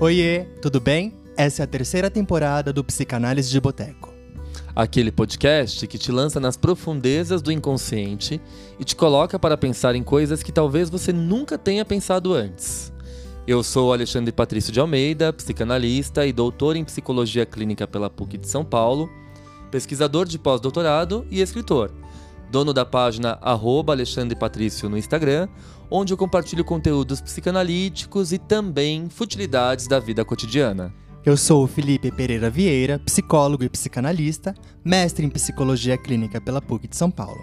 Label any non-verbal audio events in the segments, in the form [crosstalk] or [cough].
Oiê, tudo bem? Essa é a terceira temporada do Psicanálise de Boteco. Aquele podcast que te lança nas profundezas do inconsciente e te coloca para pensar em coisas que talvez você nunca tenha pensado antes. Eu sou Alexandre Patrício de Almeida, psicanalista e doutor em psicologia clínica pela PUC de São Paulo, pesquisador de pós-doutorado e escritor. Dono da página Alexandre Patrício no Instagram, onde eu compartilho conteúdos psicanalíticos e também futilidades da vida cotidiana. Eu sou o Felipe Pereira Vieira, psicólogo e psicanalista, mestre em psicologia clínica pela PUC de São Paulo,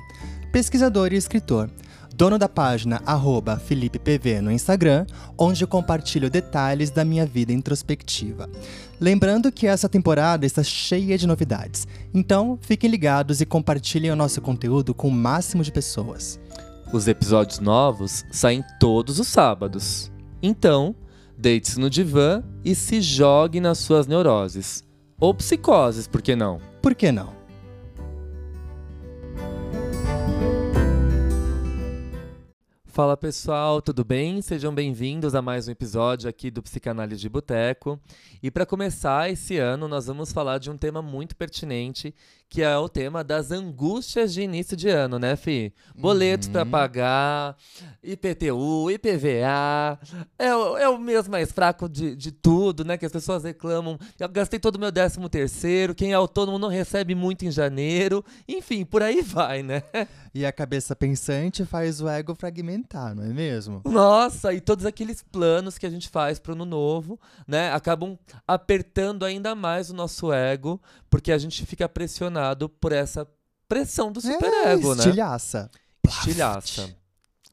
pesquisador e escritor, dono da página arroba FelipePV no Instagram, onde eu compartilho detalhes da minha vida introspectiva. Lembrando que essa temporada está cheia de novidades, então fiquem ligados e compartilhem o nosso conteúdo com o máximo de pessoas. Os episódios novos saem todos os sábados. Então, deite-se no divã e se jogue nas suas neuroses. Ou psicoses, por que não? Por que não? Fala pessoal, tudo bem? Sejam bem-vindos a mais um episódio aqui do Psicanálise de Boteco. E para começar esse ano, nós vamos falar de um tema muito pertinente, que é o tema das angústias de início de ano, né, Fi? Boletos uhum. para pagar, IPTU, IPVA. É, o, é o mês mais fraco de, de tudo, né? Que as pessoas reclamam. Eu gastei todo o meu décimo terceiro, quem é autônomo não recebe muito em janeiro. Enfim, por aí vai, né? E a cabeça pensante faz o ego fragmentar, não é mesmo? Nossa, e todos aqueles planos que a gente faz para o ano novo, né, acabam apertando ainda mais o nosso ego, porque a gente fica pressionado por essa pressão do superego, é, estilhaça. né? Estilhaça.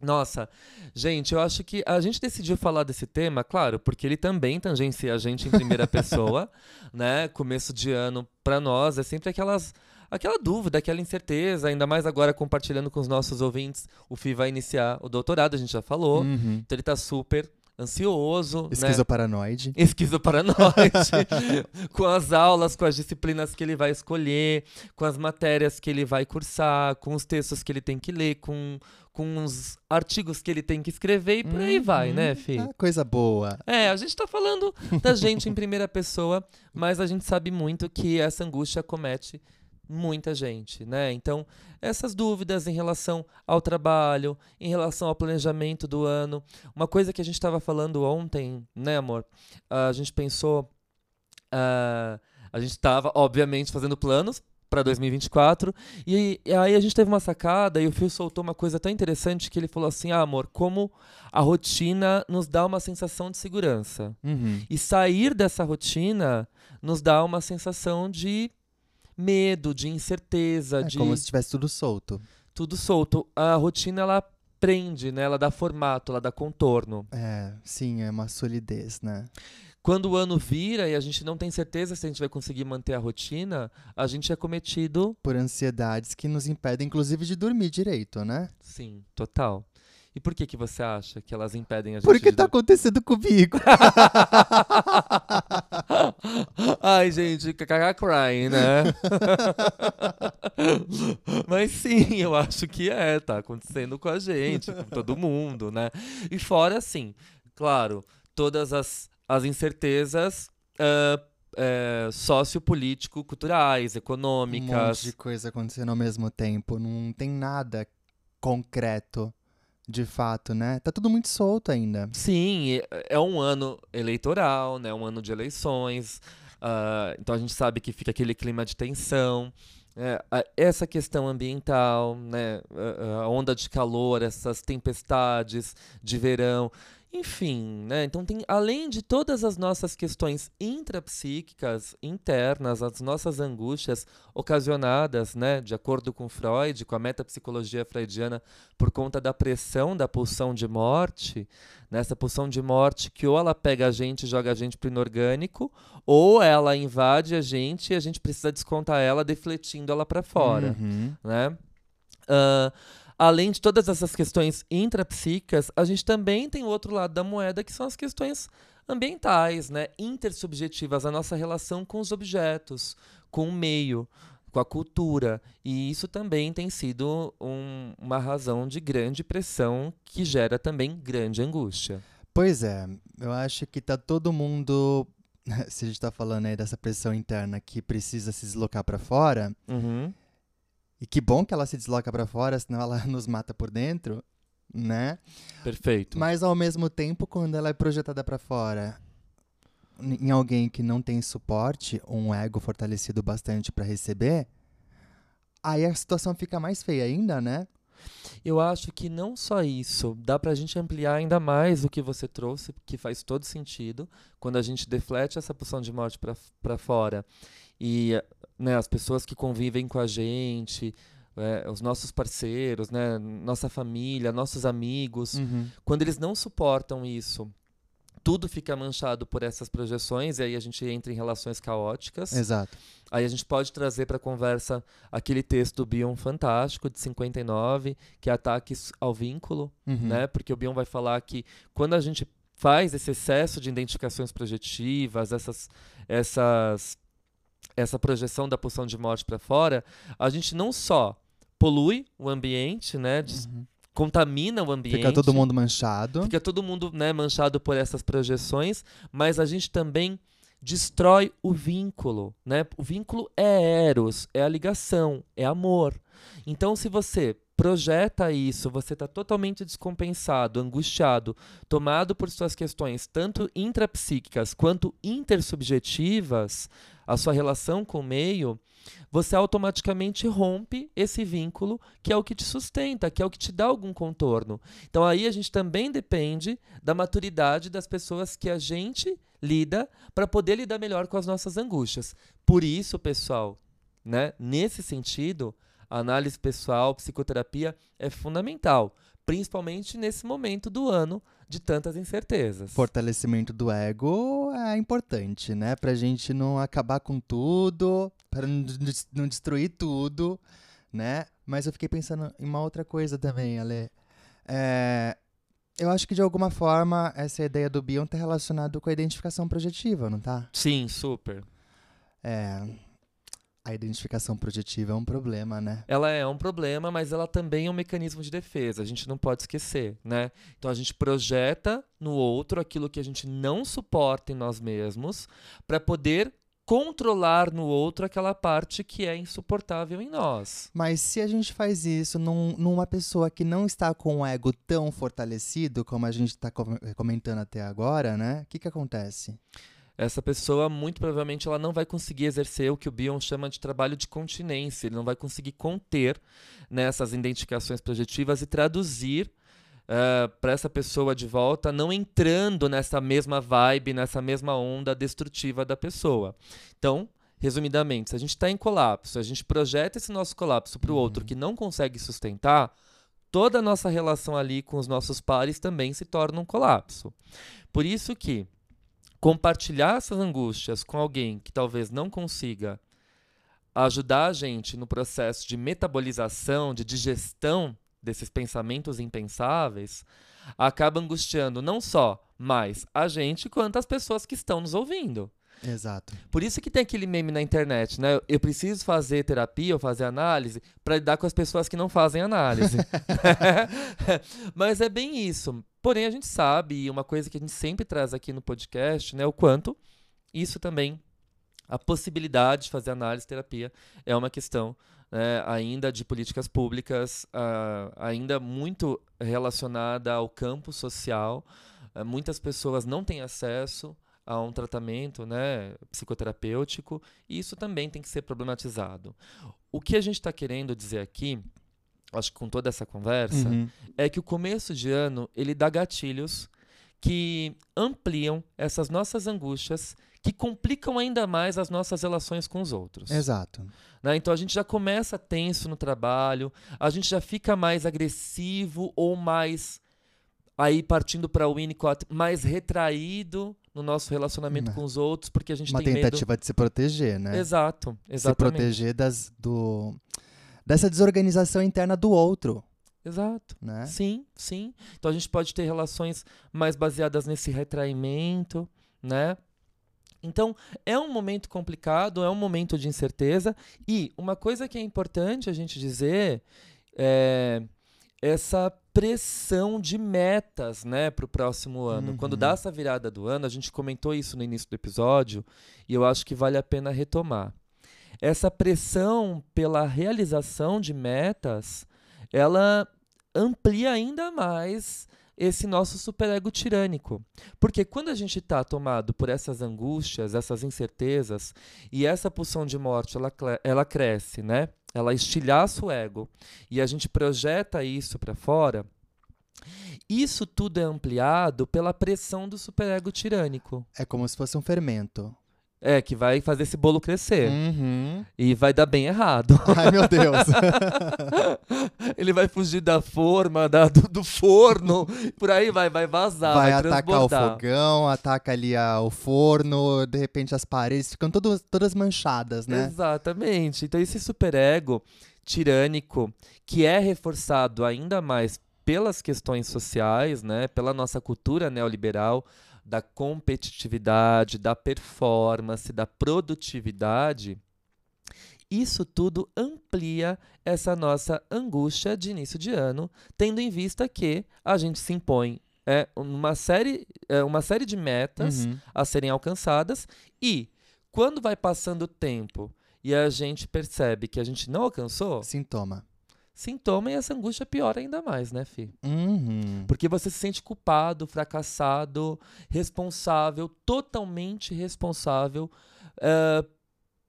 Nossa, gente, eu acho que a gente decidiu falar desse tema, claro, porque ele também tangencia a gente em primeira [laughs] pessoa, né? Começo de ano para nós é sempre aquelas aquela dúvida, aquela incerteza, ainda mais agora compartilhando com os nossos ouvintes. O FI vai iniciar o doutorado, a gente já falou. Uhum. Então ele está super ansioso. Esquizoparanoide. Né? Esquizoparanoide. [laughs] com as aulas, com as disciplinas que ele vai escolher, com as matérias que ele vai cursar, com os textos que ele tem que ler, com, com os artigos que ele tem que escrever e por aí uhum. vai, né, Fih? Ah, coisa boa. É, a gente tá falando da gente em primeira pessoa, mas a gente sabe muito que essa angústia comete muita gente, né? Então, essas dúvidas em relação ao trabalho, em relação ao planejamento do ano. Uma coisa que a gente estava falando ontem, né, amor? Uh, a gente pensou. Uh, a gente estava, obviamente, fazendo planos para 2024. E, e, aí a gente teve uma sacada e o Phil soltou uma coisa tão interessante que ele falou assim: ah, amor, como a rotina nos dá uma sensação de segurança. Uhum. E sair dessa rotina nos dá uma sensação de medo, de incerteza. É de... como se estivesse tudo solto. Tudo solto. A rotina, ela prende, né? Ela dá formato, ela dá contorno. É, sim, é uma solidez, né? Quando o ano vira e a gente não tem certeza se a gente vai conseguir manter a rotina, a gente é cometido por ansiedades que nos impedem, inclusive, de dormir direito, né? Sim, total. E por que que você acha que elas impedem a gente Porque de tá acontecendo comigo. [laughs] Ai, gente, kkk crying, né? [laughs] Mas sim, eu acho que é, tá acontecendo com a gente, com todo mundo, né? E fora, assim, claro, todas as, as incertezas uh, é, sociopolítico-culturais, econômicas. Um monte de coisa acontecendo ao mesmo tempo. Não tem nada concreto de fato, né? Tá tudo muito solto ainda. Sim, é um ano eleitoral, né? Um ano de eleições. Uh, então a gente sabe que fica aquele clima de tensão. É, essa questão ambiental, né? a onda de calor, essas tempestades de verão. Enfim, né? Então tem além de todas as nossas questões intrapsíquicas, internas, as nossas angústias ocasionadas, né, de acordo com Freud, com a metapsicologia freudiana, por conta da pressão da pulsão de morte, nessa né, pulsão de morte que ou ela pega a gente e joga a gente para o inorgânico, ou ela invade a gente e a gente precisa descontar ela defletindo ela para fora, uhum. né? Uh, além de todas essas questões intrapsíquicas, a gente também tem o outro lado da moeda, que são as questões ambientais, né? intersubjetivas, a nossa relação com os objetos, com o meio, com a cultura. E isso também tem sido um, uma razão de grande pressão que gera também grande angústia. Pois é, eu acho que tá todo mundo. [laughs] Se a gente tá falando aí dessa pressão interna que precisa se deslocar para fora, Uhum. E que bom que ela se desloca para fora, senão ela [laughs] nos mata por dentro, né? Perfeito. Mas ao mesmo tempo, quando ela é projetada para fora em alguém que não tem suporte, um ego fortalecido bastante para receber, aí a situação fica mais feia ainda, né? Eu acho que não só isso, dá pra gente ampliar ainda mais o que você trouxe, que faz todo sentido, quando a gente deflete essa pulsão de morte pra fora. E né, as pessoas que convivem com a gente, é, os nossos parceiros, né, nossa família, nossos amigos, Uhum. quando eles não suportam isso, tudo fica manchado por essas projeções, e aí a gente entra em relações caóticas. Exato. Aí a gente pode trazer para a conversa aquele texto do Bion fantástico, de 59, que é Ataques ao Vínculo, Uhum. né? Porque o Bion vai falar que quando a gente faz esse excesso de identificações projetivas, essas, essas, essa projeção da pulsão de morte para fora, a gente não só polui o ambiente, né? Uhum. Contamina o ambiente. Fica todo mundo manchado. Fica todo mundo né, manchado por essas projeções, mas a gente também destrói o vínculo, né? O vínculo é eros, é a ligação, é amor. Então, se você projeta isso, você está totalmente descompensado, angustiado, tomado por suas questões tanto intrapsíquicas quanto intersubjetivas, a sua relação com o meio, você automaticamente rompe esse vínculo que é o que te sustenta, que é o que te dá algum contorno. Então aí a gente também depende da maturidade das pessoas que a gente lida para poder lidar melhor com as nossas angústias. Por isso, pessoal, né, nesse sentido, análise pessoal, psicoterapia é fundamental, principalmente nesse momento do ano de tantas incertezas. Fortalecimento do ego é importante, né? Pra gente não acabar com tudo, para não des- não destruir tudo, né? Mas eu fiquei pensando em uma outra coisa também, Ale. É, eu acho que de alguma forma essa ideia do Bion tá relacionado com a identificação projetiva, não tá? Sim, super. É, a identificação projetiva é um problema, né? ela é um problema, mas ela também é um mecanismo de defesa. A gente não pode esquecer, né? Então a gente projeta no outro aquilo que a gente não suporta em nós mesmos para poder controlar no outro aquela parte que é insuportável em nós. Mas se a gente faz isso num- numa pessoa que não está com o ego tão fortalecido como a gente está comentando até agora, né? O que que acontece? Essa pessoa, muito provavelmente, ela não vai conseguir exercer o que o Bion chama de trabalho de continência. Ele não vai conseguir conter nessas identificações projetivas e traduzir para essa pessoa de volta, não entrando nessa mesma vibe, nessa mesma onda destrutiva da pessoa. Então, resumidamente, se a gente está em colapso, a gente projeta esse nosso colapso para o outro que não consegue sustentar, toda a nossa relação ali com os nossos pares também se torna um colapso. Por isso que compartilhar essas angústias com alguém que talvez não consiga ajudar a gente no processo de metabolização, de digestão desses pensamentos impensáveis, acaba angustiando não só mais a gente quanto as pessoas que estão nos ouvindo. Exato. Por isso que tem aquele meme na internet, né? Eu preciso fazer terapia ou fazer análise para lidar com as pessoas que não fazem análise. [laughs] [laughs] Mas é bem isso. Porém, a gente sabe, e uma coisa que a gente sempre traz aqui no podcast, né? O quanto isso também, a possibilidade de fazer análise terapia é uma questão né, ainda de políticas públicas, ah, ainda muito relacionada ao campo social. Ah, muitas pessoas não têm acesso a um tratamento né, psicoterapêutico, e isso também tem que ser problematizado. O que a gente está querendo dizer aqui, acho que com toda essa conversa, Uhum. é que o começo de ano ele dá gatilhos que ampliam essas nossas angústias, que complicam ainda mais as nossas relações com os outros. Exato. né? Então a gente já começa tenso no trabalho, a gente já fica mais agressivo ou mais aí partindo para o Winnicott, mais retraído no nosso relacionamento Né. com os outros, porque a gente Uma tem medo. tentativa de se proteger, né? Exato, Se exatamente. proteger das, do, dessa desorganização interna do outro, Exato. né? Sim, sim. Então a gente pode ter relações mais baseadas nesse retraimento, né? Então, é um momento complicado, é um momento de incerteza. E uma coisa que é importante a gente dizer é essa pressão de metas, né, para o próximo ano. Uhum. Quando dá essa virada do ano, a gente comentou isso no início do episódio e eu acho que vale a pena retomar. Essa pressão pela realização de metas, ela amplia ainda mais esse nosso superego tirânico. Porque quando a gente está tomado por essas angústias, essas incertezas, e essa pulsão de morte ela, ela cresce, né? Ela estilhaça o ego, e a gente projeta isso para fora, isso tudo é ampliado pela pressão do superego tirânico. É como se fosse um fermento. É, que vai fazer esse bolo crescer. Uhum. E vai dar bem errado. [laughs] Ai, meu Deus. [laughs] Ele vai fugir da forma, da, do, do, forno, por aí vai, vai vazar. Vai, vai atacar o fogão, ataca ali a, o forno, de repente as paredes ficam todas, todas manchadas, né? Exatamente. Então, esse superego tirânico, que é reforçado ainda mais pelas questões sociais, né, pela nossa cultura neoliberal, da competitividade, da performance, da produtividade, isso tudo amplia essa nossa angústia de início de ano, tendo em vista que a gente se impõe é, uma, série, é, uma série de metas Uhum. a serem alcançadas e quando vai passando o tempo e a gente percebe que a gente não alcançou, Sintoma. Sintoma e essa angústia piora ainda mais, né, Fih? Uhum. Porque você se sente culpado, fracassado, responsável, totalmente responsável eh,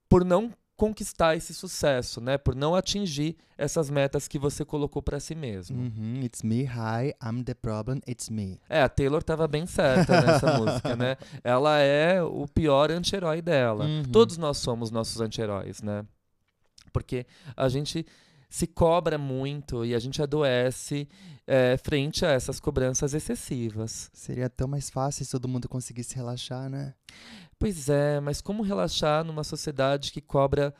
por não conquistar esse sucesso, né? Por não atingir essas metas que você colocou para si mesmo. Uhum. It's me, hi, I'm the problem, it's me. É, a Taylor estava bem certa nessa [laughs] música, né? Ela é o pior anti-herói dela. Uhum. Todos nós somos nossos anti-heróis, né? Porque a gente se cobra muito e a gente adoece é, frente a essas cobranças excessivas. Seria tão mais fácil se todo mundo conseguisse relaxar, né? Pois é, mas como relaxar numa sociedade que cobra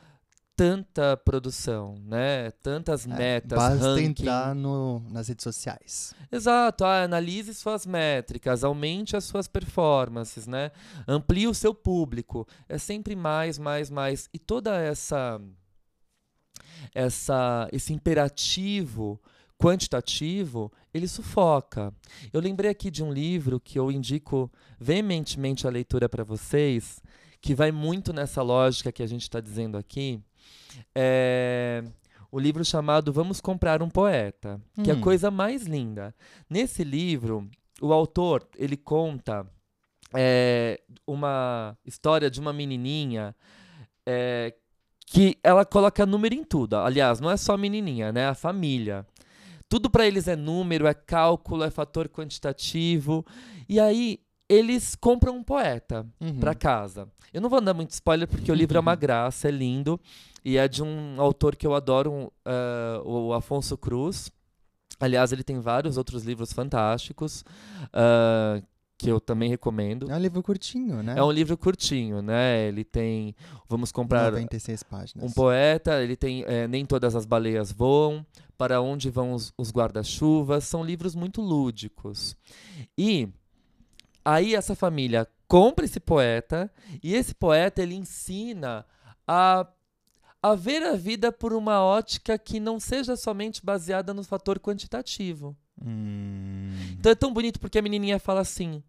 tanta produção, né? Tantas metas, É, Basta ranking. entrar no, nas redes sociais. Exato, ah, analise suas métricas, aumente as suas performances, né? Amplie o seu público. É sempre mais, mais, mais. E toda essa essa esse imperativo quantitativo, ele sufoca. Eu lembrei aqui de um livro que eu indico veementemente a leitura para vocês, que vai muito nessa lógica que a gente está dizendo aqui. É o livro chamado Vamos Comprar um Poeta, que é a Hum. coisa mais linda. Nesse livro, o autor ele conta é, uma história de uma menininha é, que ela coloca número em tudo. Aliás, não é só a menininha, né? A família. Tudo para eles é número, é cálculo, é fator quantitativo. E aí eles compram um poeta Uhum. para casa. Eu não vou dar muito spoiler porque o livro é uma [laughs] graça, é lindo e é de um autor que eu adoro, um, eh, o Afonso Cruz. Aliás, ele tem vários outros livros fantásticos ah, que eu também recomendo. É um livro curtinho, né? É um livro curtinho, né? Ele tem, vamos comprar 96 páginas. um poeta, ele tem eh, Nem Todas as Baleias Voam, Para Onde Vão os, os Guarda-Chuvas, são livros muito lúdicos. E aí essa família compra esse poeta, e esse poeta ele ensina a, a ver a vida por uma ótica que não seja somente baseada no fator quantitativo. Hum. Então é tão bonito porque a menininha fala assim: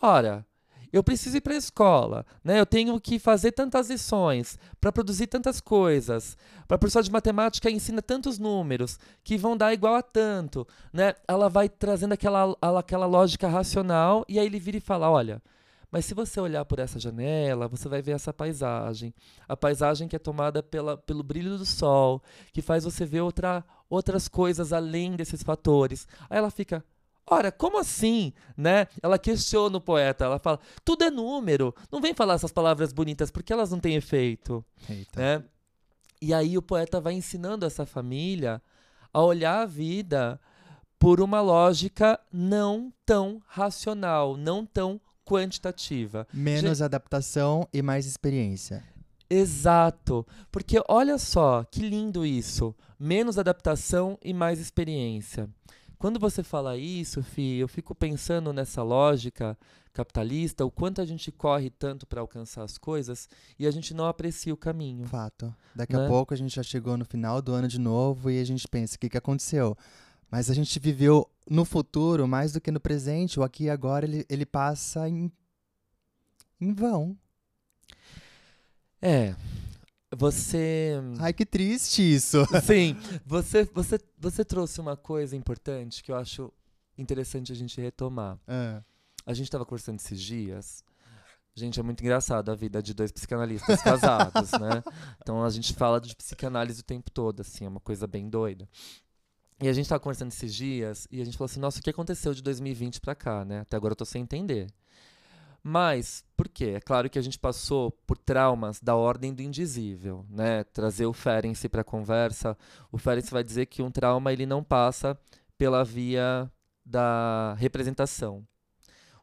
Ora, eu preciso ir para a escola, né? Eu tenho que fazer tantas lições para produzir tantas coisas. Para a professora de matemática ensina tantos números que vão dar igual a tanto, né? Ela vai trazendo aquela, aquela lógica racional e aí ele vira e fala: Olha, mas se você olhar por essa janela, você vai ver essa paisagem. A paisagem que é tomada pela, pelo brilho do sol, que faz você ver outra, outras coisas além desses fatores. Aí ela fica, ora, como assim? Né? Ela questiona o poeta, ela fala, tudo é número, não vem falar essas palavras bonitas porque elas não têm efeito. Eita. Né? E aí o poeta vai ensinando essa família a olhar a vida por uma lógica não tão racional, não tão quantitativa. Menos adaptação e mais experiência. Exato. Porque olha só, que lindo isso. Menos adaptação e mais experiência. Quando você fala isso, Fi, eu fico pensando nessa lógica capitalista, o quanto a gente corre tanto para alcançar as coisas e a gente não aprecia o caminho. Fato. Daqui Né? a pouco a gente já chegou no final do ano de novo e a gente pensa, o que, que aconteceu? Mas a gente viveu no futuro mais do que no presente. O aqui e agora ele, ele passa em, em vão. É. Você. Ai, que triste isso. [laughs] Sim, você, você, você trouxe uma coisa importante que eu acho interessante a gente retomar. Ah, A gente estava conversando esses dias. Gente, é muito engraçado a vida de dois psicanalistas casados, né? [laughs] Então a gente fala de psicanálise o tempo todo, assim, é uma coisa bem doida. E a gente tava conversando esses dias e a gente falou assim: nossa, o que aconteceu de 2020 pra cá, né? Até agora eu tô sem entender. Mas, por quê? É claro que a gente passou por traumas da ordem do indizível, né? Trazer o Ferenczi para a conversa, o Ferenczi vai dizer que um trauma ele não passa pela via da representação.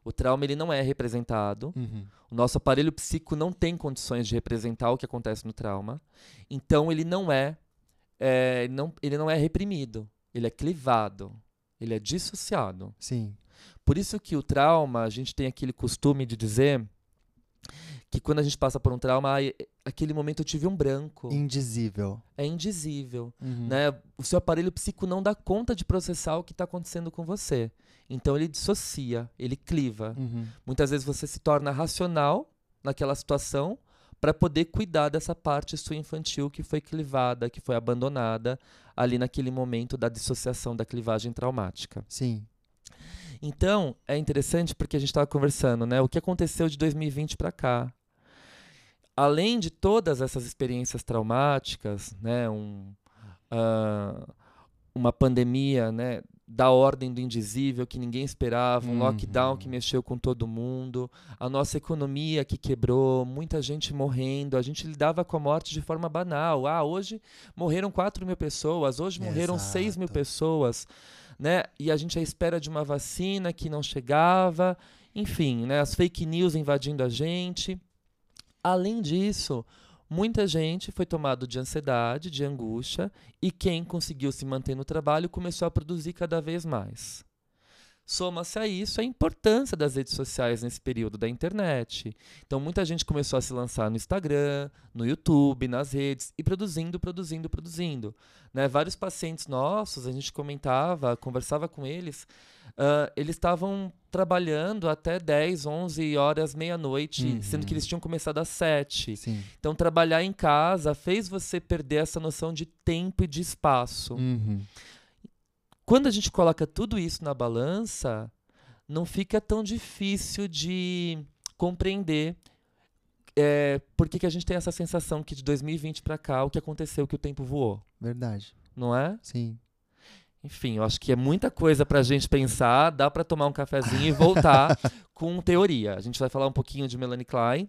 O trauma ele não é representado, uhum. o nosso aparelho psíquico não tem condições de representar o que acontece no trauma, então ele não é, é, não, ele não é reprimido, ele é clivado, ele é dissociado. Sim. Por isso que o trauma, a gente tem aquele costume de dizer que quando a gente passa por um trauma, aquele momento eu tive um branco. Indizível. É indizível. Uhum. Né? O seu aparelho psíquico não dá conta de processar o que está acontecendo com você. Então ele dissocia, ele cliva. Uhum. Muitas vezes você se torna racional naquela situação para poder cuidar dessa parte sua infantil que foi clivada, que foi abandonada ali naquele momento da dissociação da clivagem traumática. Sim. Então, é interessante porque a gente estava conversando, né? O que aconteceu de 2020 para cá? Além de todas essas experiências traumáticas, né? Um, ah, uma pandemia, né? Da ordem do indizível que ninguém esperava, um Uhum. lockdown que mexeu com todo mundo, a nossa economia que quebrou, muita gente morrendo. A gente lidava com a morte de forma banal. Ah, hoje morreram 4 mil pessoas, hoje morreram 6 mil Exato. pessoas né? E a gente à espera de uma vacina que não chegava, enfim, né? As fake news invadindo a gente. Além disso, muita gente foi tomado de ansiedade, de angústia, e quem conseguiu se manter no trabalho começou a produzir cada vez mais. Soma-se a isso a importância das redes sociais nesse período da internet. Então, muita gente começou a se lançar no Instagram, no YouTube, nas redes, e produzindo, produzindo, produzindo. Né? Vários pacientes nossos, a gente comentava, conversava com eles, ah, eles estavam trabalhando até 10, 11 horas, meia-noite, Uhum. sendo que eles tinham começado às 7. Sim. Então, trabalhar em casa fez você perder essa noção de tempo e de espaço. Uhum. Quando a gente coloca tudo isso na balança, não fica tão difícil de compreender é, por que, que a gente tem essa sensação que de 2020 para cá o que aconteceu que o tempo voou, Verdade. não é? Sim. Enfim, eu acho que é muita coisa pra gente pensar, dá pra tomar um cafezinho e voltar [laughs] com teoria. A gente vai falar um pouquinho de Melanie Klein,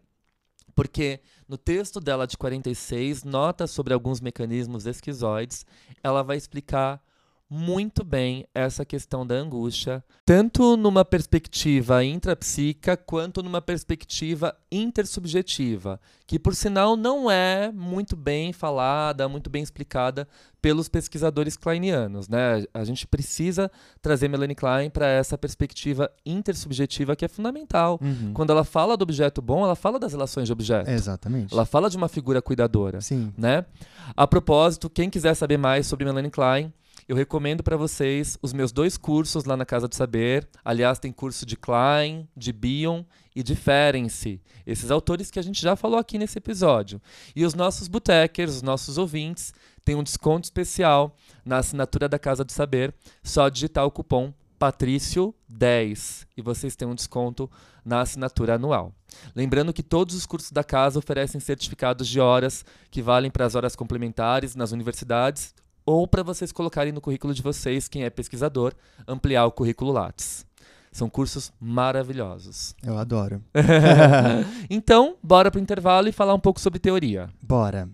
porque no texto dela de 46, nota sobre alguns mecanismos esquizoides, ela vai explicar muito bem essa questão da angústia, tanto numa perspectiva intrapsíquica quanto numa perspectiva intersubjetiva, que por sinal não é muito bem falada, muito bem explicada pelos pesquisadores kleinianos, né? A gente precisa trazer Melanie Klein para essa perspectiva intersubjetiva que é fundamental. Uhum. Quando ela fala do objeto bom, ela fala das relações de objeto. Exatamente. Ela fala de uma figura cuidadora Sim. né? A propósito, quem quiser saber mais sobre Melanie Klein, eu recomendo para vocês os meus dois cursos lá na Casa do Saber. Aliás, tem curso de Klein, de Bion e de Ferenczi. Esses autores que a gente já falou aqui nesse episódio. E os nossos botecers, os nossos ouvintes, têm um desconto especial na assinatura da Casa do Saber. Só digitar o cupom Patrício10 e vocês têm um desconto na assinatura anual. Lembrando que todos os cursos da casa oferecem certificados de horas que valem para as horas complementares nas universidades ou para vocês colocarem no currículo de vocês, quem é pesquisador, ampliar o currículo Lattes. São cursos maravilhosos. Eu adoro. [laughs] então, bora pro intervalo e falar um pouco sobre teoria. Bora.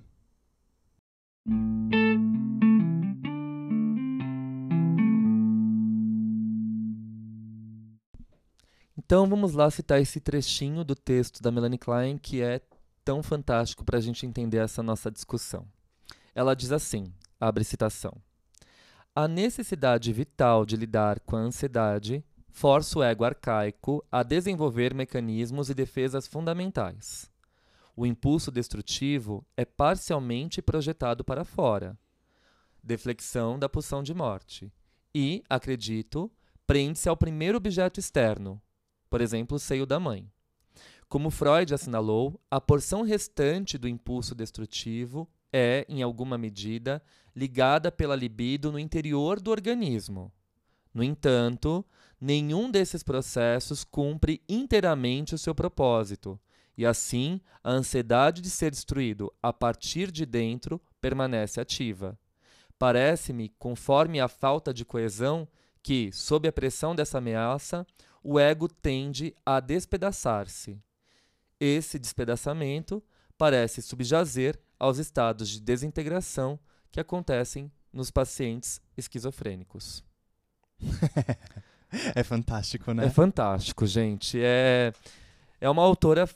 Então vamos lá citar esse trechinho do texto da Melanie Klein que é tão fantástico para a gente entender essa nossa discussão. Ela diz assim: abre citação. A necessidade vital de lidar com a ansiedade força o ego arcaico a desenvolver mecanismos e defesas fundamentais. O impulso destrutivo é parcialmente projetado para fora. Deflexão da pulsão de morte. e, acredito, prende-se ao primeiro objeto externo, por exemplo, o seio da mãe. Como Freud assinalou, a porção restante do impulso destrutivo é, em alguma medida, ligada pela libido no interior do organismo. No entanto, nenhum desses processos cumpre inteiramente o seu propósito, e assim a ansiedade de ser destruído a partir de dentro permanece ativa. Parece-me, conforme a falta de coesão, que, sob a pressão dessa ameaça, o ego tende a despedaçar-se. Esse despedaçamento parece subjazer aos estados de desintegração que acontecem nos pacientes esquizofrênicos. [laughs] é fantástico, né? É fantástico, gente. É, é uma autora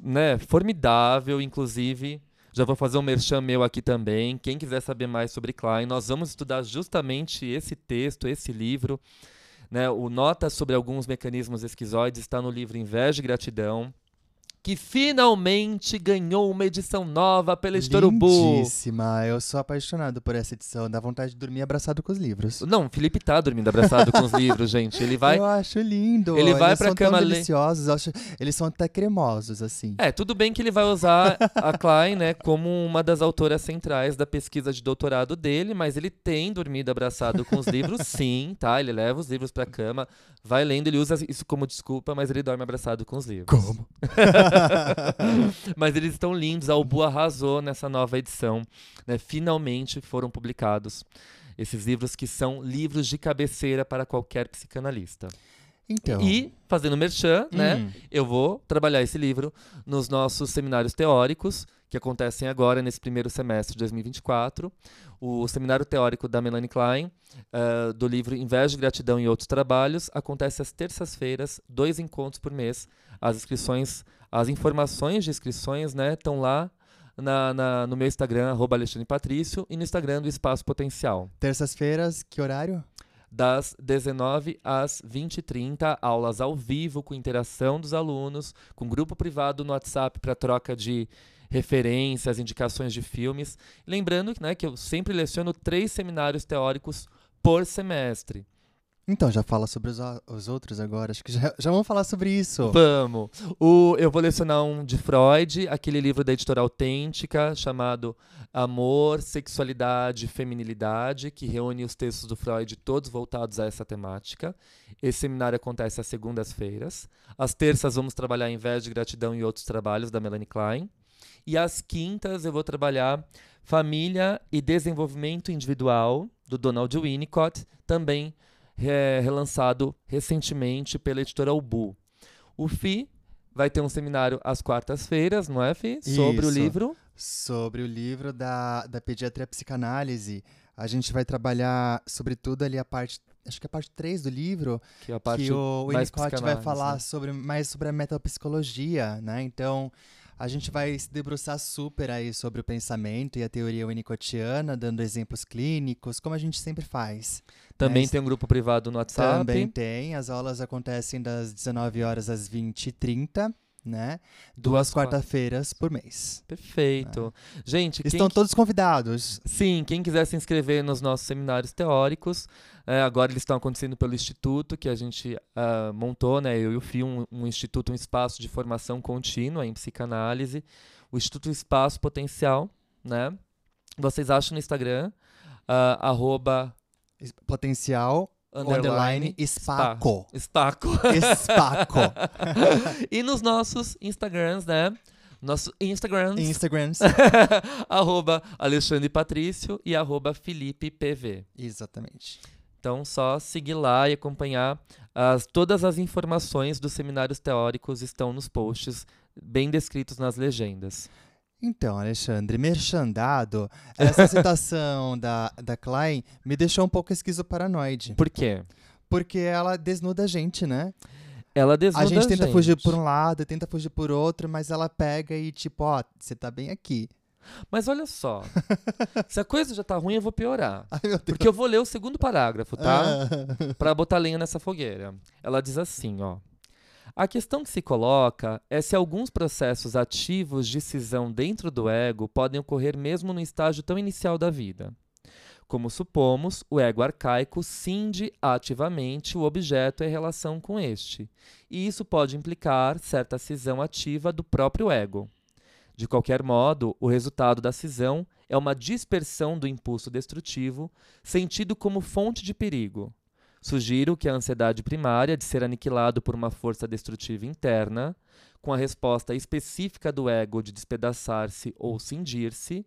né, formidável, inclusive. Já vou fazer um merchan meu aqui também. Quem quiser saber mais sobre Klein, nós vamos estudar justamente esse texto, esse livro. Né, o Nota sobre alguns mecanismos esquizoides está no livro Inveja e Gratidão que finalmente ganhou uma edição nova pela Editora Ubu. Lindíssima, eu sou apaixonado por essa edição, dá vontade de dormir abraçado com os livros. Não, o Felipe tá dormindo abraçado com os [laughs] livros, gente. Ele vai Eu acho lindo. Ele vai eles pra são cama tão deliciosos, acho, eles são até cremosos assim. É, tudo bem que ele vai usar a Klein, né, como uma das autoras centrais da pesquisa de doutorado dele, mas ele tem dormido abraçado com os livros, [laughs] sim, tá? Ele leva os livros pra cama, vai lendo, ele usa isso como desculpa, mas ele dorme abraçado com os livros. Como? [laughs] [laughs] Mas eles estão lindos, a Ubu arrasou nessa nova edição. né? Finalmente foram publicados esses livros que são livros de cabeceira para qualquer psicanalista. Então. E, fazendo merchan, né, Hum. eu vou trabalhar esse livro nos nossos seminários teóricos, que acontecem agora nesse primeiro semestre de 2024. O seminário teórico da Melanie Klein, eh, do livro Inveja, Gratidão e Outros Trabalhos, acontece às terças-feiras, dois encontros por mês. As inscrições, as informações de inscrições né, estão lá na, na- no meu Instagram, arroba Alexandre Patrício, e no Instagram do Espaço Potencial Terças-feiras, que horário? Das 19 às 20h30, aulas ao vivo com interação dos alunos, com grupo privado no WhatsApp para troca de referências, indicações de filmes. Lembrando né, que eu sempre leciono três seminários teóricos por semestre. Então, já fala sobre os, os outros agora. Acho que já, já vamos falar sobre isso. Vamos! O, eu vou lecionar um de Freud, aquele livro da editora autêntica chamado Amor, Sexualidade e Feminilidade, que reúne os textos do Freud todos voltados a essa temática. Esse seminário acontece às segundas-feiras. Às terças vamos trabalhar Inveja, Gratidão e outros trabalhos da Melanie Klein. E às quintas eu vou trabalhar Família e Desenvolvimento Individual, do Donald Winnicott, também é, relançado recentemente pela editora Ubu. O FI vai ter um seminário às quartas-feiras, não é, Fi? Sobre o Isso. livro. Sobre o livro da, da pediatria psicanálise. A gente vai trabalhar, sobretudo, ali a parte. Acho que a parte 3 do livro, Que é a parte que o mais Winnicott vai falar né? sobre, mais sobre a metapsicologia, né? Então, a gente vai se debruçar super aí sobre o pensamento e a teoria winnicottiana, dando exemplos clínicos, como a gente sempre faz. Também Mas tem um grupo privado no WhatsApp. Também tem. As aulas acontecem das 19 horas às 20h30, né? Duas Duas quarta- quarta-feiras por mês. Perfeito. Gente, quem Estão todos convidados. Sim, quem quiser se inscrever nos nossos seminários teóricos, é, agora eles estão acontecendo pelo Instituto, que a gente ah, montou, né, eu e o Fio, um, um instituto, um espaço de formação contínua em psicanálise, o Instituto Espaço Potencial, né? Vocês acham no Instagram, ah, arroba, Potencial, underline, underline, espaco. Estaco. Espaco. [laughs] e nos nossos Instagrams, né? Nosso Instagrams, Instagrams. [laughs] arroba Alexandre Patrício e arroba Felipe PV. Exatamente. Então, só seguir lá e acompanhar. As, todas as informações dos seminários teóricos estão nos posts, bem descritos nas legendas. Então, Alexandre, merchandado, essa citação [laughs] da, da Klein me deixou um pouco esquizoparanoide. Por quê? Porque ela desnuda a gente, né? Ela desnuda a gente tenta gente. fugir por um lado, tenta fugir por outro, mas ela pega e tipo, ó, você tá bem aqui. Mas olha só, [laughs] se a coisa já tá ruim, eu vou piorar. Ai. Porque eu vou ler o segundo parágrafo, tá? Ah. Pra botar lenha nessa fogueira. Ela diz assim, ó. A questão que se coloca é se alguns processos ativos de cisão dentro do ego podem ocorrer mesmo no estágio tão inicial da vida. Como supomos, o ego arcaico cinde ativamente o objeto em relação com este, e isso pode implicar certa cisão ativa do próprio ego. De qualquer modo, o resultado da cisão é uma dispersão do impulso destrutivo, sentido como fonte de perigo. Sugiro que a ansiedade primária de ser aniquilado por uma força destrutiva interna, com a resposta específica do ego de despedaçar-se ou cindir-se,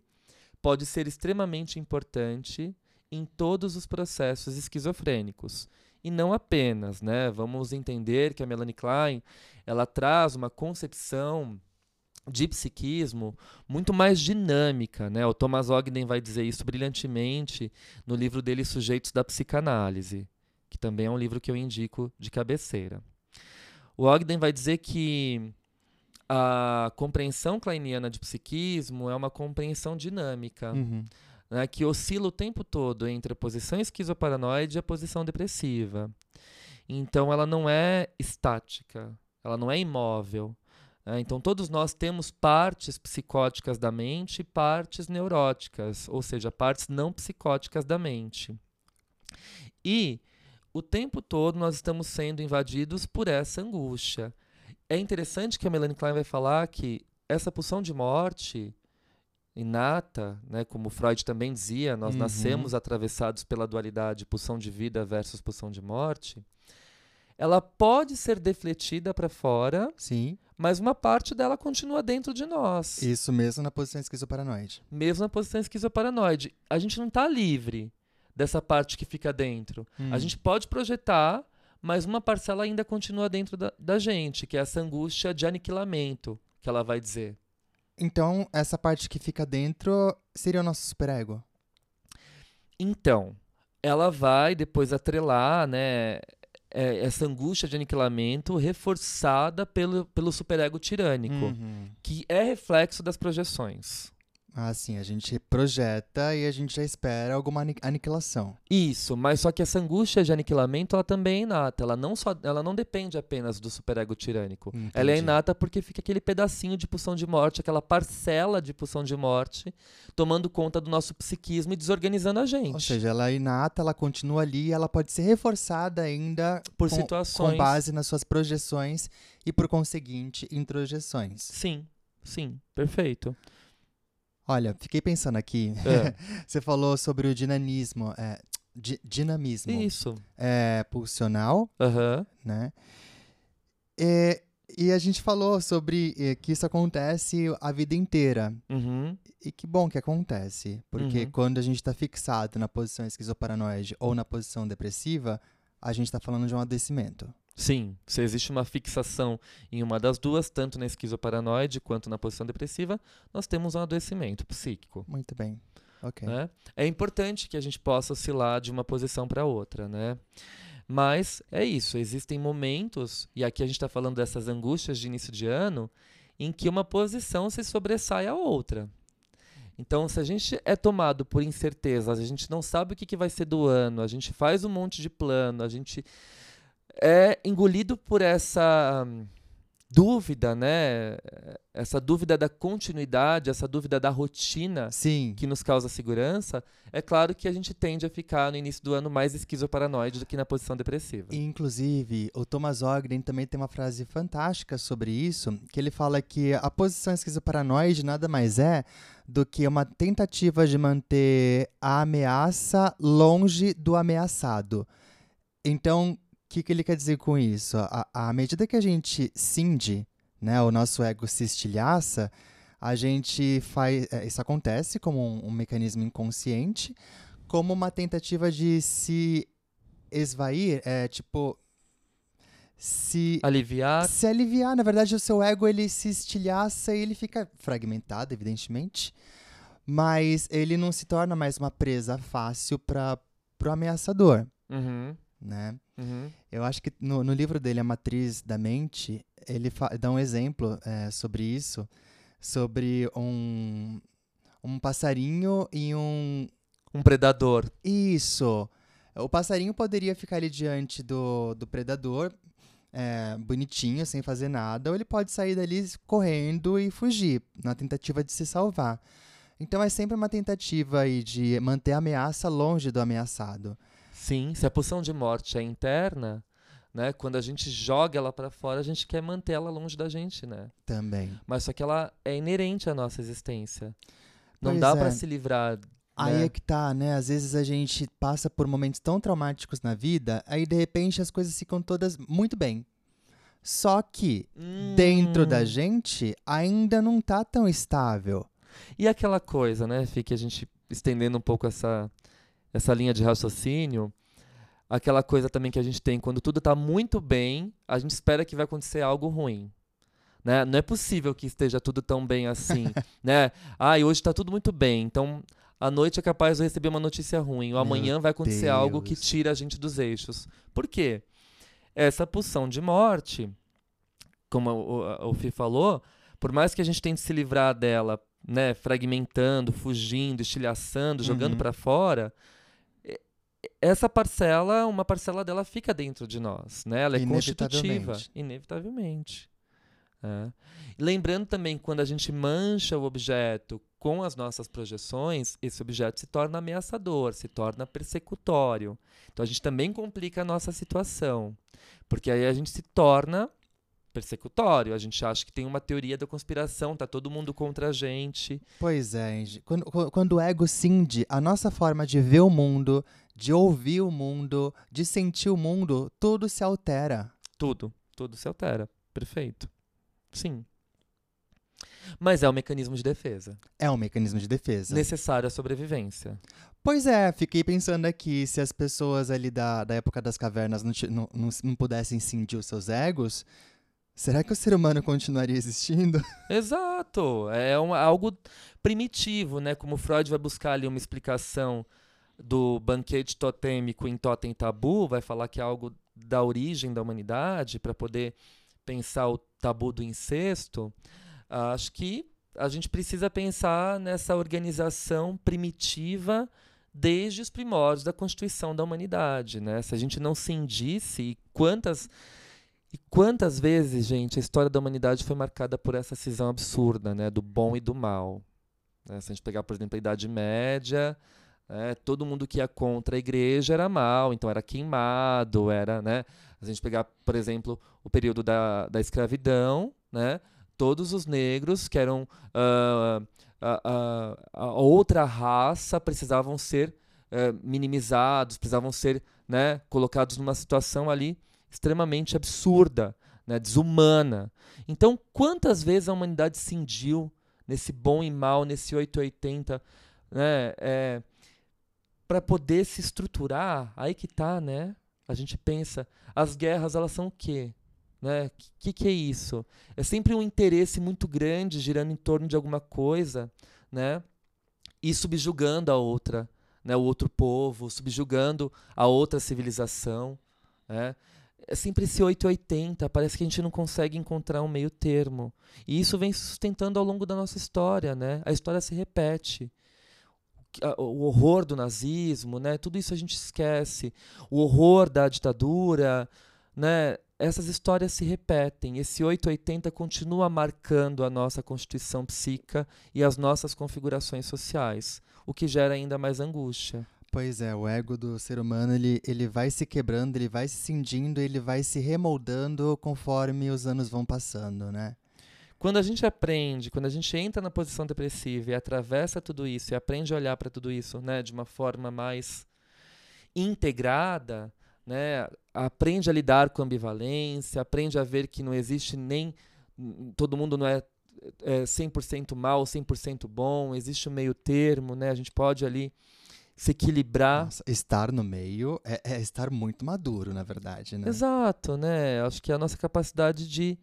pode ser extremamente importante em todos os processos esquizofrênicos. E não apenas, né? Vamos entender que a Melanie Klein, ela traz uma concepção de psiquismo muito mais dinâmica, né? O Thomas Ogden vai dizer isso brilhantemente no livro dele Sujeitos da Psicanálise, que também é um livro que eu indico de cabeceira. O Ogden vai dizer que a compreensão kleiniana de psiquismo é uma compreensão dinâmica, Uhum. né, que oscila o tempo todo entre a posição esquizoparanoide e a posição depressiva. Então, ela não é estática, ela não é imóvel. né? Então, todos nós temos partes psicóticas da mente e partes neuróticas, ou seja, partes não psicóticas da mente. E o tempo todo nós estamos sendo invadidos por essa angústia. É interessante que a Melanie Klein vai falar que essa pulsão de morte inata, né, como Freud também dizia, nós Uhum. nascemos atravessados pela dualidade pulsão de vida versus pulsão de morte. Ela pode ser defletida para fora, Sim, mas uma parte dela continua dentro de nós, isso mesmo na posição esquizoparanoide. mesmo na posição esquizoparanoide. A gente não está livre dessa parte que fica dentro. A Hum. gente pode projetar, mas uma parcela ainda continua dentro da, da gente, que é essa angústia de aniquilamento, que ela vai dizer. Então, essa parte que fica dentro seria o nosso superego. Então, ela vai depois atrelar, né, é, essa angústia de aniquilamento reforçada pelo, pelo superego tirânico, Uhum. que é reflexo das projeções. Ah, sim, a gente projeta e a gente já espera alguma ani- aniquilação. Isso, mas só que essa angústia de aniquilamento ela também é inata. Ela não, só, ela não depende apenas do superego tirânico. Ela é Entendi. inata porque fica aquele pedacinho de pulsão de morte, aquela parcela de pulsão de morte, tomando conta do nosso psiquismo e desorganizando a gente. Ou seja, ela é inata, ela continua ali e ela pode ser reforçada ainda por com, situações. com base nas suas projeções e, por conseguinte, introjeções. Sim, sim, perfeito. Olha, fiquei pensando aqui. É. [laughs] Você falou sobre o dinamismo, é, di- dinamismo Isso. é, pulsional, Aham. né? E, e a gente falou sobre eh, que isso acontece a vida inteira. Uhum. E que bom que acontece, porque Uhum. quando a gente está fixado na posição esquizoparanoide ou na posição depressiva, a gente está falando de um adoecimento. Sim, se existe uma fixação em uma das duas, tanto na esquizoparanoide quanto na posição depressiva, nós temos um adoecimento psíquico. Muito bem. Ok. né? É importante que a gente possa oscilar de uma posição para outra, né? Mas é isso, existem momentos, e aqui a gente está falando dessas angústias de início de ano, em que uma posição se sobressai à outra. Então, se a gente é tomado por incertezas, a gente não sabe o que, que vai ser do ano, a gente faz um monte de plano, a gente é engolido por essa hum, dúvida, né? Essa dúvida da continuidade, essa dúvida da rotina Sim. que nos causa segurança, é claro que a gente tende a ficar no início do ano mais esquizoparanoide do que na posição depressiva. Inclusive, o Thomas Ogden também tem uma frase fantástica sobre isso, que ele fala que a posição esquizoparanoide nada mais é do que uma tentativa de manter a ameaça longe do ameaçado. Então, que, que ele quer dizer com isso? À, medida que a gente cinde, né, o nosso ego se estilhaça, a gente faz. é, Isso acontece como um, um mecanismo inconsciente, como uma tentativa de se esvair, é tipo. Se, Aliviar, se aliviar. Na verdade, o seu ego ele se estilhaça e ele fica fragmentado, evidentemente. Mas ele não se torna mais uma presa fácil para o ameaçador, uhum, né? uhum, Eu acho que no, no livro dele, A Matriz da Mente, ele dá um exemplo é, sobre isso, sobre um, um passarinho e um... um predador. Isso! O passarinho poderia ficar ali diante do, do predador, é, bonitinho, sem fazer nada, ou ele pode sair dali correndo e fugir, na tentativa de se salvar. Então é sempre uma tentativa aí de manter a ameaça longe do ameaçado. Sim, se a pulsão de morte é interna, né? Quando a gente joga ela para fora, a gente quer manter ela longe da gente, né? Também. Mas só que ela é inerente à nossa existência. Não Pois dá é. pra se livrar. Aí né? é que tá, né? Às vezes a gente passa por momentos tão traumáticos na vida, aí de repente as coisas ficam todas muito bem. Só que dentro da Hum. gente ainda não tá tão estável. E aquela coisa, né, que a gente estendendo um pouco essa, essa linha de raciocínio, aquela coisa também que a gente tem quando tudo tá muito bem, a gente espera que vai acontecer algo ruim. Né? Não é possível que esteja tudo tão bem assim, [laughs] né? Ah, e hoje tá tudo muito bem, então à noite é capaz de receber uma notícia ruim, ou Meu amanhã vai acontecer algo que Deus. tira a gente dos eixos. Por quê? Essa pulsão de morte, como o, o, o Fih falou, por mais que a gente tente se livrar dela, né, fragmentando, fugindo, estilhaçando, jogando Uhum. pra fora, essa parcela, uma parcela dela fica dentro de nós, né? Ela é constitutiva, Inevitavelmente. É. Lembrando também, quando a gente mancha o objeto com as nossas projeções, esse objeto se torna ameaçador, se torna persecutório. Então a gente também complica a nossa situação, porque aí a gente se torna persecutório. A gente acha que tem uma teoria da conspiração, tá todo mundo contra a gente. Pois é, Angie. Quando, quando- quando o ego cinde, a nossa forma de ver o mundo, de ouvir o mundo, de sentir o mundo, tudo se altera. Tudo, tudo se altera. Perfeito. Sim. Mas é um mecanismo de defesa, É um mecanismo de defesa. necessário à sobrevivência. Pois é, fiquei pensando aqui, se as pessoas ali da, da época das cavernas não, não, não, não pudessem cindir os seus egos, será que o ser humano continuaria existindo? [laughs] Exato. É um- algo primitivo, né? Como Freud vai buscar ali uma explicação do banquete totêmico em Totem Tabu, vai falar que é algo da origem da humanidade para poder pensar o tabu do incesto. Acho que a gente precisa pensar nessa organização primitiva desde os primórdios da constituição da humanidade, né? Se a gente não cindisse, e quantas e quantas vezes, gente, a história da humanidade foi marcada por essa cisão absurda, né, do bom e do mal. né? Se a gente pegar, por exemplo, a Idade Média, né, todo mundo que ia contra a igreja era mal, então era queimado, era, né? A gente pegar, por exemplo, o período da, da escravidão, né? Todos os negros que eram ah, a, outra raça precisavam ser eh, minimizados, precisavam ser né, colocados numa situação ali extremamente absurda, né, desumana. Então, quantas vezes a humanidade cindiu nesse bom e mal, nesse 880, né, é, para poder se estruturar? Aí que tá, né? A gente pensa, as guerras elas são o quê? Né? Que que é isso? É sempre um interesse muito grande girando em torno de alguma coisa, né? E subjugando a outra, né? O outro povo, subjugando a outra civilização, né? É sempre esse 880, parece que a gente não consegue encontrar um meio termo. E isso vem se sustentando ao longo da nossa história, né? A história se repete. O horror do nazismo, né? Tudo isso a gente esquece. O horror da ditadura, né? Essas histórias se repetem. Esse 880 continua marcando a nossa constituição psíquica e as nossas configurações sociais, o que gera ainda mais angústia. Pois é, o ego do ser humano, ele, ele vai se quebrando, ele vai se cindindo, ele vai se remoldando conforme os anos vão passando, né? Quando a gente aprende, quando a gente entra na posição depressiva e atravessa tudo isso e aprende a olhar para tudo isso, né, de uma forma mais integrada, né, aprende a lidar com ambivalência, aprende a ver que não existe nem todo mundo não é, é 100% mal, 100% bom, existe um meio termo, né? A gente pode ali se equilibrar. Nossa, estar no meio é, é estar muito maduro, na verdade, né? Exato, né? Acho que a nossa capacidade de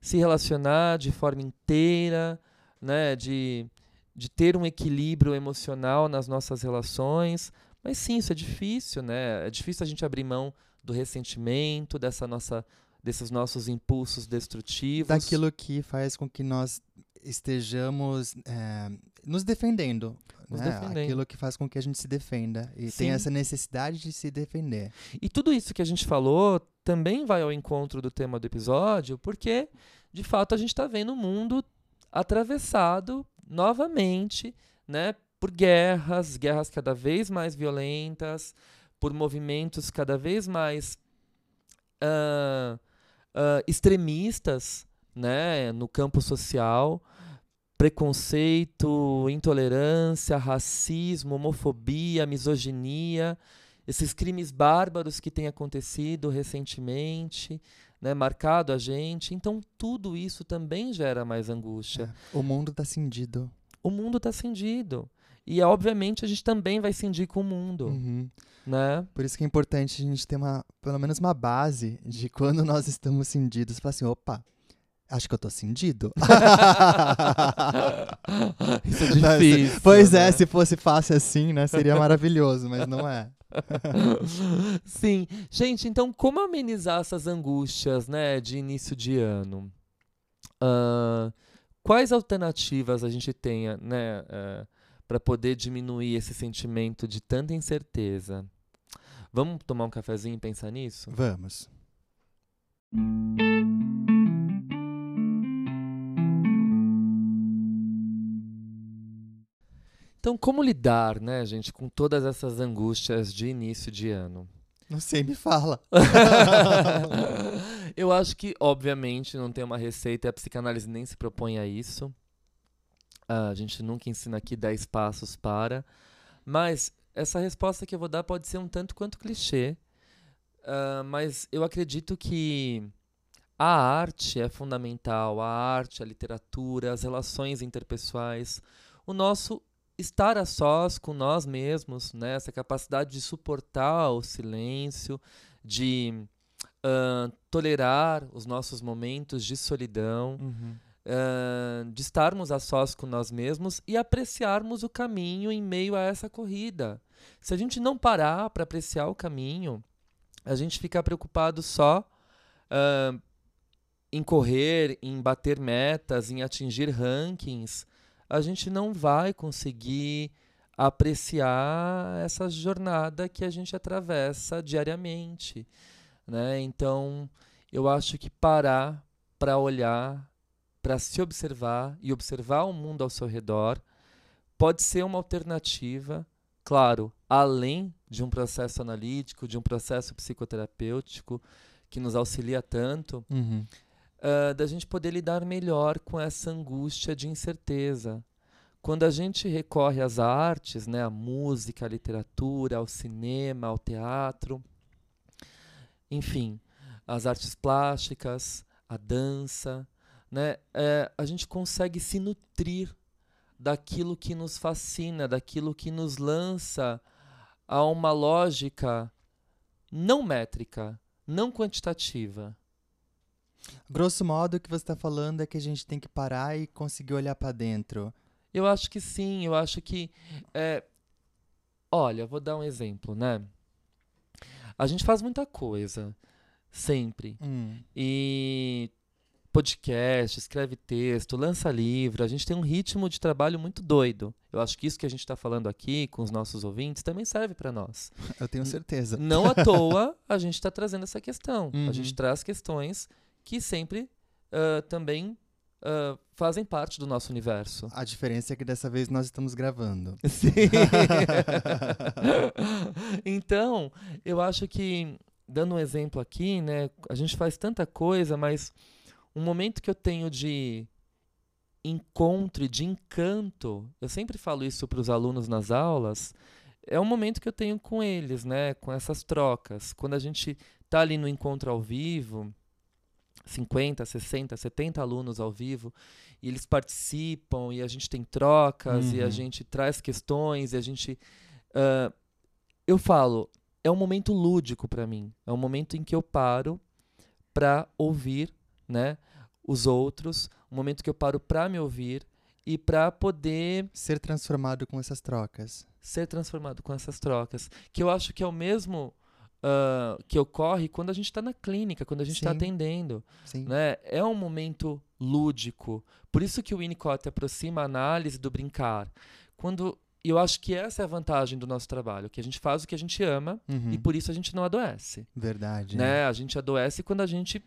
se relacionar de forma inteira, né? De, de ter um equilíbrio emocional nas nossas relações. Mas sim, isso é difícil, né? É difícil a gente abrir mão do ressentimento, dessa nossa, desses nossos impulsos destrutivos. Daquilo que faz com que nós estejamos é, nos defendendo. Nos né? defendendo. Aquilo que faz com que a gente se defenda. E Sim. tem essa necessidade de se defender. E tudo isso que a gente falou também vai ao encontro do tema do episódio, porque, de fato, a gente está vendo o mundo atravessado novamente né, por guerras, guerras cada vez mais violentas, por movimentos cada vez mais uh, uh, extremistas né, no campo social, preconceito, intolerância, racismo, homofobia, misoginia, esses crimes bárbaros que têm acontecido recentemente, né, marcado a gente. Então, tudo isso também gera mais angústia. É, o mundo está cindido. O mundo está cindido. E, obviamente, a gente também vai cindir com o mundo. Uhum. Né? Por isso que é importante a gente ter uma, pelo menos uma base de quando nós estamos cindidos, falar assim, opa, acho que eu tô cindido. [laughs] isso é difícil. pois né? é, se fosse fácil assim, né, seria maravilhoso, mas não é. [laughs] Sim. Gente, então como amenizar essas angústias, né, de início de ano? Uh, quais alternativas a gente tem, né, uh, para poder diminuir esse sentimento de tanta incerteza. Vamos tomar um cafezinho e pensar nisso? Vamos. Então, como lidar, né, gente, com todas essas angústias de início de ano? Não sei, me fala. [laughs] Eu acho que, obviamente, não tem uma receita, a psicanálise nem se propõe a isso. Ah, a gente nunca ensina aqui 10 passos para. Mas essa resposta que eu vou dar pode ser um tanto quanto clichê. Uh, mas eu acredito que a arte é fundamental. A arte, a literatura, as relações interpessoais. O nosso estar a sós com nós mesmos, né? essa capacidade de suportar o silêncio, de uh, tolerar os nossos momentos de solidão. Uhum uh, de estarmos a sós com nós mesmos e apreciarmos o caminho em meio a essa corrida. Se a gente não parar para apreciar o caminho, a gente fica preocupado só uh, em correr, em bater metas, em atingir rankings. A gente não vai conseguir apreciar essa jornada que a gente atravessa diariamente. Né? Então, eu acho que parar para olhar para se observar e observar o mundo ao seu redor pode ser uma alternativa, claro, além de um processo analítico, de um processo psicoterapêutico que nos auxilia tanto, uhum. Uh, da gente poder lidar melhor com essa angústia de incerteza. Quando a gente recorre às artes, né, à música, à literatura, ao cinema, ao teatro, enfim, às artes plásticas, à dança, né, é, a gente consegue se nutrir daquilo que nos fascina, daquilo que nos lança a uma lógica não métrica, não quantitativa. Grosso modo, o que você está falando é que a gente tem que parar e conseguir olhar para dentro. Eu acho que sim, eu acho que. É... Olha, vou dar um exemplo, né? A gente faz muita coisa, sempre. Hum. E podcast, escreve texto, lança livro. A gente tem um ritmo de trabalho muito doido. Eu acho que isso que a gente está falando aqui com os nossos ouvintes também serve para nós. [laughs] Eu tenho certeza. Não à toa [laughs] a gente está trazendo essa questão. Uhum. A gente traz questões que sempre uh, também uh, fazem parte do nosso universo. A diferença é que dessa vez nós estamos gravando. [laughs] Sim. então, eu acho que, dando um exemplo aqui, né, a gente faz tanta coisa, mas um momento que eu tenho de encontro e de encanto, eu sempre falo isso para os alunos nas aulas, é um momento que eu tenho com eles, né, com essas trocas. Quando a gente está ali no encontro ao vivo, 50, 60, 70 alunos ao vivo, e eles participam, e a gente tem trocas, uhum. e a uhum. gente traz questões, e a gente. Uh, eu falo, é um momento lúdico para mim. É um momento em que eu paro para ouvir né, os outros, um momento que eu paro para me ouvir e para poder ser transformado com essas trocas. Ser transformado com essas trocas, que eu acho que é o mesmo uh, que ocorre quando a gente está na clínica, quando a gente está atendendo, Sim. né? É um momento lúdico. Por isso que o Winnicott aproxima a análise do brincar. Quando e eu acho que essa é a vantagem do nosso trabalho, que a gente faz o que a gente ama uhum. e por isso a gente não adoece. Verdade. Né? A gente adoece quando a gente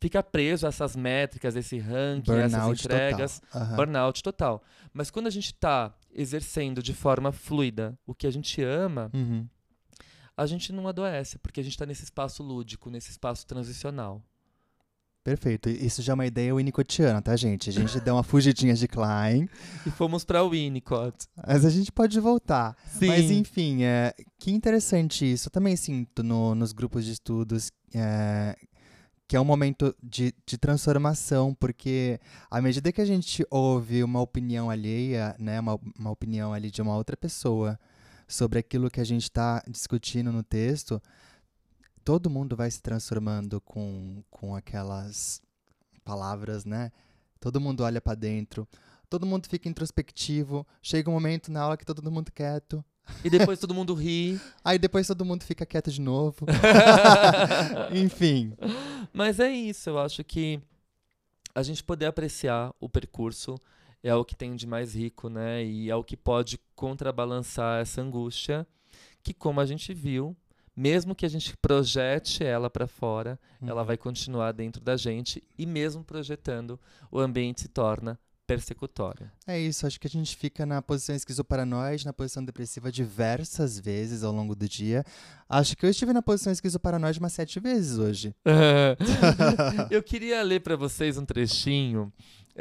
fica preso a essas métricas, esse ranking, burnout essas entregas, total. Uhum. burnout total. Mas quando a gente está exercendo de forma fluida o que a gente ama, Uhum. A gente não adoece, porque a gente está nesse espaço lúdico, nesse espaço transicional. Perfeito. Isso já é uma ideia winnicottiana, tá, gente? A gente deu uma fugidinha de Klein, [laughs] E fomos para o Winnicott. mas a gente pode voltar. Sim. Mas enfim, é, que interessante isso. Eu também sinto no- nos grupos de estudos é, que é um momento de, de transformação, porque à medida que a gente ouve uma opinião alheia, né, uma, uma opinião ali de uma outra pessoa sobre aquilo que a gente está discutindo no texto, todo mundo vai se transformando com, com aquelas palavras, né? Todo mundo olha para dentro, todo mundo fica introspectivo. Chega um momento na aula que tá todo mundo quieto. E depois todo mundo ri. [laughs] Aí depois todo mundo fica quieto de novo. [laughs] Enfim. Mas é isso, eu acho que a gente poder apreciar o percurso é o que tem de mais rico, né? E é o que pode contrabalançar essa angústia, que como a gente viu, mesmo que a gente projete ela para fora, ela vai continuar dentro da gente e mesmo projetando, o ambiente se torna persecutório. É isso, acho que a gente fica na posição esquizoparanoide, na posição depressiva diversas vezes ao longo do dia. Acho que eu estive na posição esquizoparanoide umas sete vezes hoje. [laughs] [laughs] eu queria ler para vocês um trechinho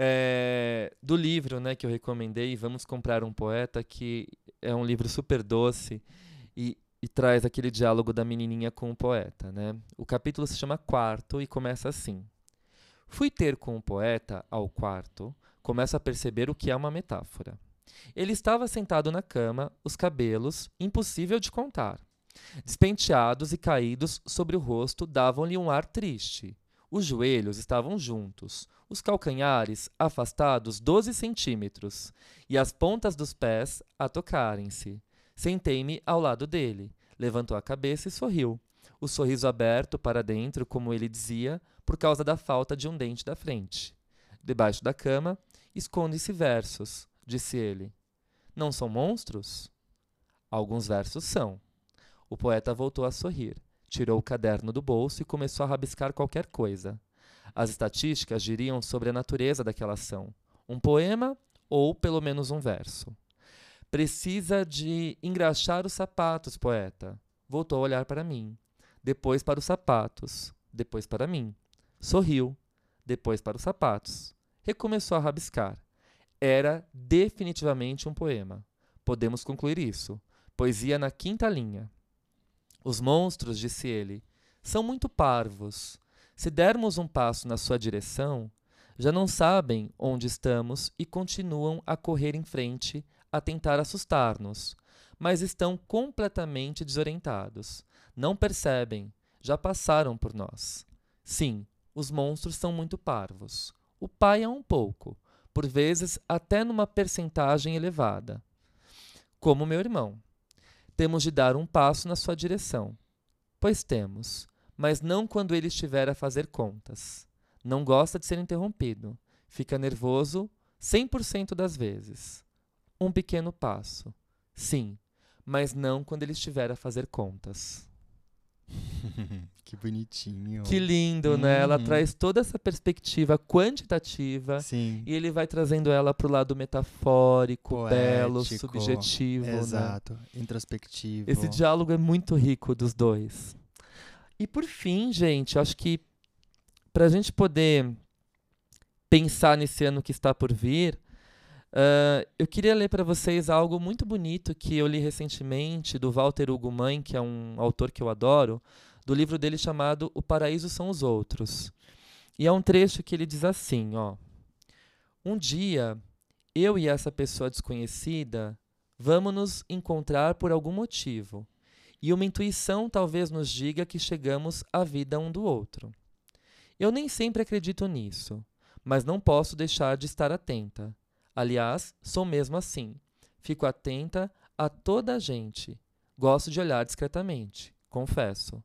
é, do livro né, que eu recomendei, Vamos Comprar um Poeta, que é um livro super doce e, e traz aquele diálogo da menininha com o poeta. Né? O capítulo se chama Quarto e começa assim. Fui ter com o poeta ao quarto, começo a perceber o que é uma metáfora. Ele estava sentado na cama, os cabelos, impossível de contar. Despenteados e caídos sobre o rosto davam-lhe um ar triste. Os joelhos estavam juntos, os calcanhares afastados 12 centímetros, e as pontas dos pés a tocarem-se. Sentei-me ao lado dele. Levantou a cabeça e sorriu. O sorriso aberto para dentro, como ele dizia, por causa da falta de um dente da frente. Debaixo da cama, esconde-se versos, disse ele. Não são monstros? Alguns versos são. O poeta voltou a sorrir, tirou o caderno do bolso e começou a rabiscar qualquer coisa. As estatísticas diriam sobre a natureza daquela ação. Um poema ou pelo menos um verso. Precisa de engraxar os sapatos, poeta. Voltou a olhar para mim. Depois para os sapatos. Depois para mim. Sorriu. Depois para os sapatos. Recomeçou a rabiscar. Era definitivamente um poema. Podemos concluir isso. Poesia na quinta linha. Os monstros, disse ele, são muito parvos. Se dermos um passo na sua direção, já não sabem onde estamos e continuam a correr em frente, a tentar assustar-nos, mas estão completamente desorientados. Não percebem, já passaram por nós. Sim, os monstros são muito parvos. O pai é um pouco, por vezes até numa percentagem elevada. Como meu irmão. Temos de dar um passo na sua direção. Pois temos, mas não quando ele estiver a fazer contas. Não gosta de ser interrompido. Fica nervoso 100% das vezes. Um pequeno passo. Sim, mas não quando ele estiver a fazer contas. [laughs] que bonitinho. Que lindo, né? Ela Uhum. traz toda essa perspectiva quantitativa Sim. e ele vai trazendo ela pro lado metafórico, belo, Poético. subjetivo, né? Exato. Introspectivo. Esse diálogo é muito rico dos dois. E por fim, gente, acho que para a gente poder pensar nesse ano que está por vir, ah, eu queria ler para vocês algo muito bonito que eu li recentemente do Walter Hugo Mãe, que é um autor que eu adoro, do livro dele chamado O Paraíso São os Outros. E é um trecho que ele diz assim, ó: Um dia, eu e essa pessoa desconhecida vamos nos encontrar por algum motivo, e uma intuição talvez nos diga que chegamos à vida um do outro. Eu nem sempre acredito nisso, mas não posso deixar de estar atenta. Aliás, sou mesmo assim. Fico atenta a toda a gente. Gosto de olhar discretamente, confesso.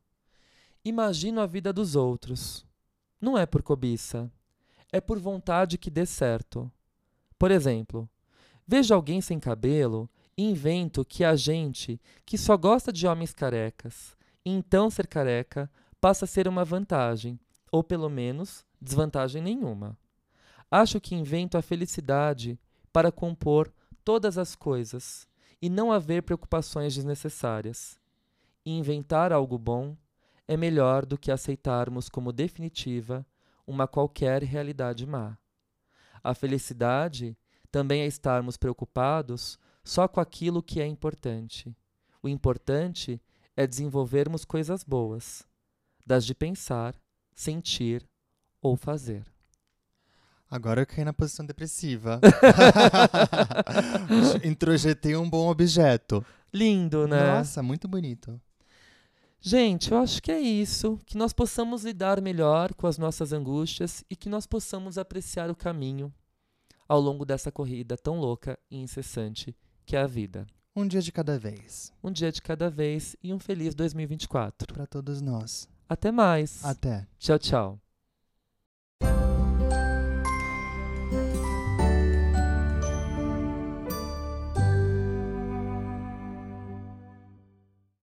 Imagino a vida dos outros. Não é por cobiça, é por vontade que dê certo. Por exemplo, vejo alguém sem cabelo e invento que a gente que só gosta de homens carecas, então ser careca passa a ser uma vantagem, ou pelo menos desvantagem nenhuma. Acho que invento a felicidade para compor todas as coisas e não haver preocupações desnecessárias. Inventar algo bom é melhor do que aceitarmos como definitiva uma qualquer realidade má. A felicidade também é estarmos preocupados só com aquilo que é importante. O importante é desenvolvermos coisas boas, das de pensar, sentir ou fazer. Agora eu caí na posição depressiva. [laughs] [laughs] Introjetei um bom objeto. Lindo, né? Nossa, muito bonito. Gente, eu acho que é isso. Que nós possamos lidar melhor com as nossas angústias e que nós possamos apreciar o caminho ao longo dessa corrida tão louca e incessante que é a vida. Um dia de cada vez. Um dia de cada vez e um feliz 2024. Para todos nós. Até mais. Até. Tchau, tchau.